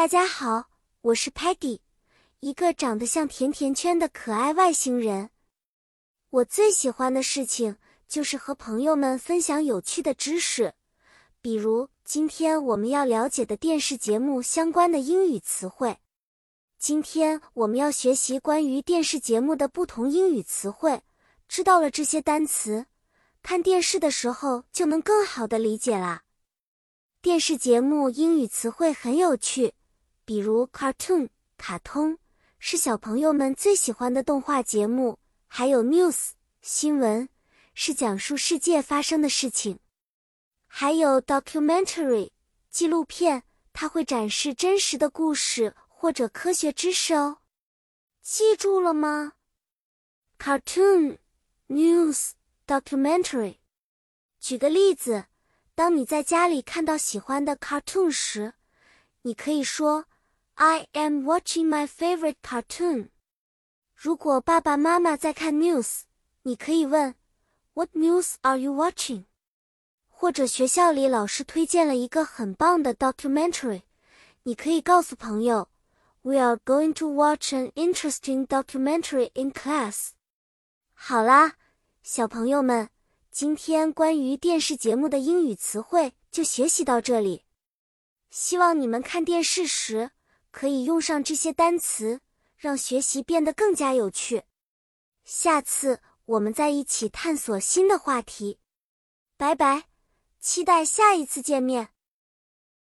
大家好，我是 Patty，一个长得像甜甜圈的可爱外星人。我最喜欢的事情就是和朋友们分享有趣的知识，比如今天我们要了解的电视节目相关的英语词汇。今天我们要学习关于电视节目的不同英语词汇。知道了这些单词，看电视的时候就能更好的理解啦。电视节目英语词汇很有趣。比如，cartoon 卡通是小朋友们最喜欢的动画节目，还有 news 新闻是讲述世界发生的事情，还有 documentary 纪录片，它会展示真实的故事或者科学知识哦。记住了吗？cartoon news documentary。举个例子，当你在家里看到喜欢的 cartoon 时，你可以说。I am watching my favorite cartoon。如果爸爸妈妈在看 news，你可以问 What news are you watching？或者学校里老师推荐了一个很棒的 documentary，你可以告诉朋友 We are going to watch an interesting documentary in class。好啦，小朋友们，今天关于电视节目的英语词汇就学习到这里。希望你们看电视时。可以用上这些单词，让学习变得更加有趣。下次我们再一起探索新的话题。拜拜，期待下一次见面。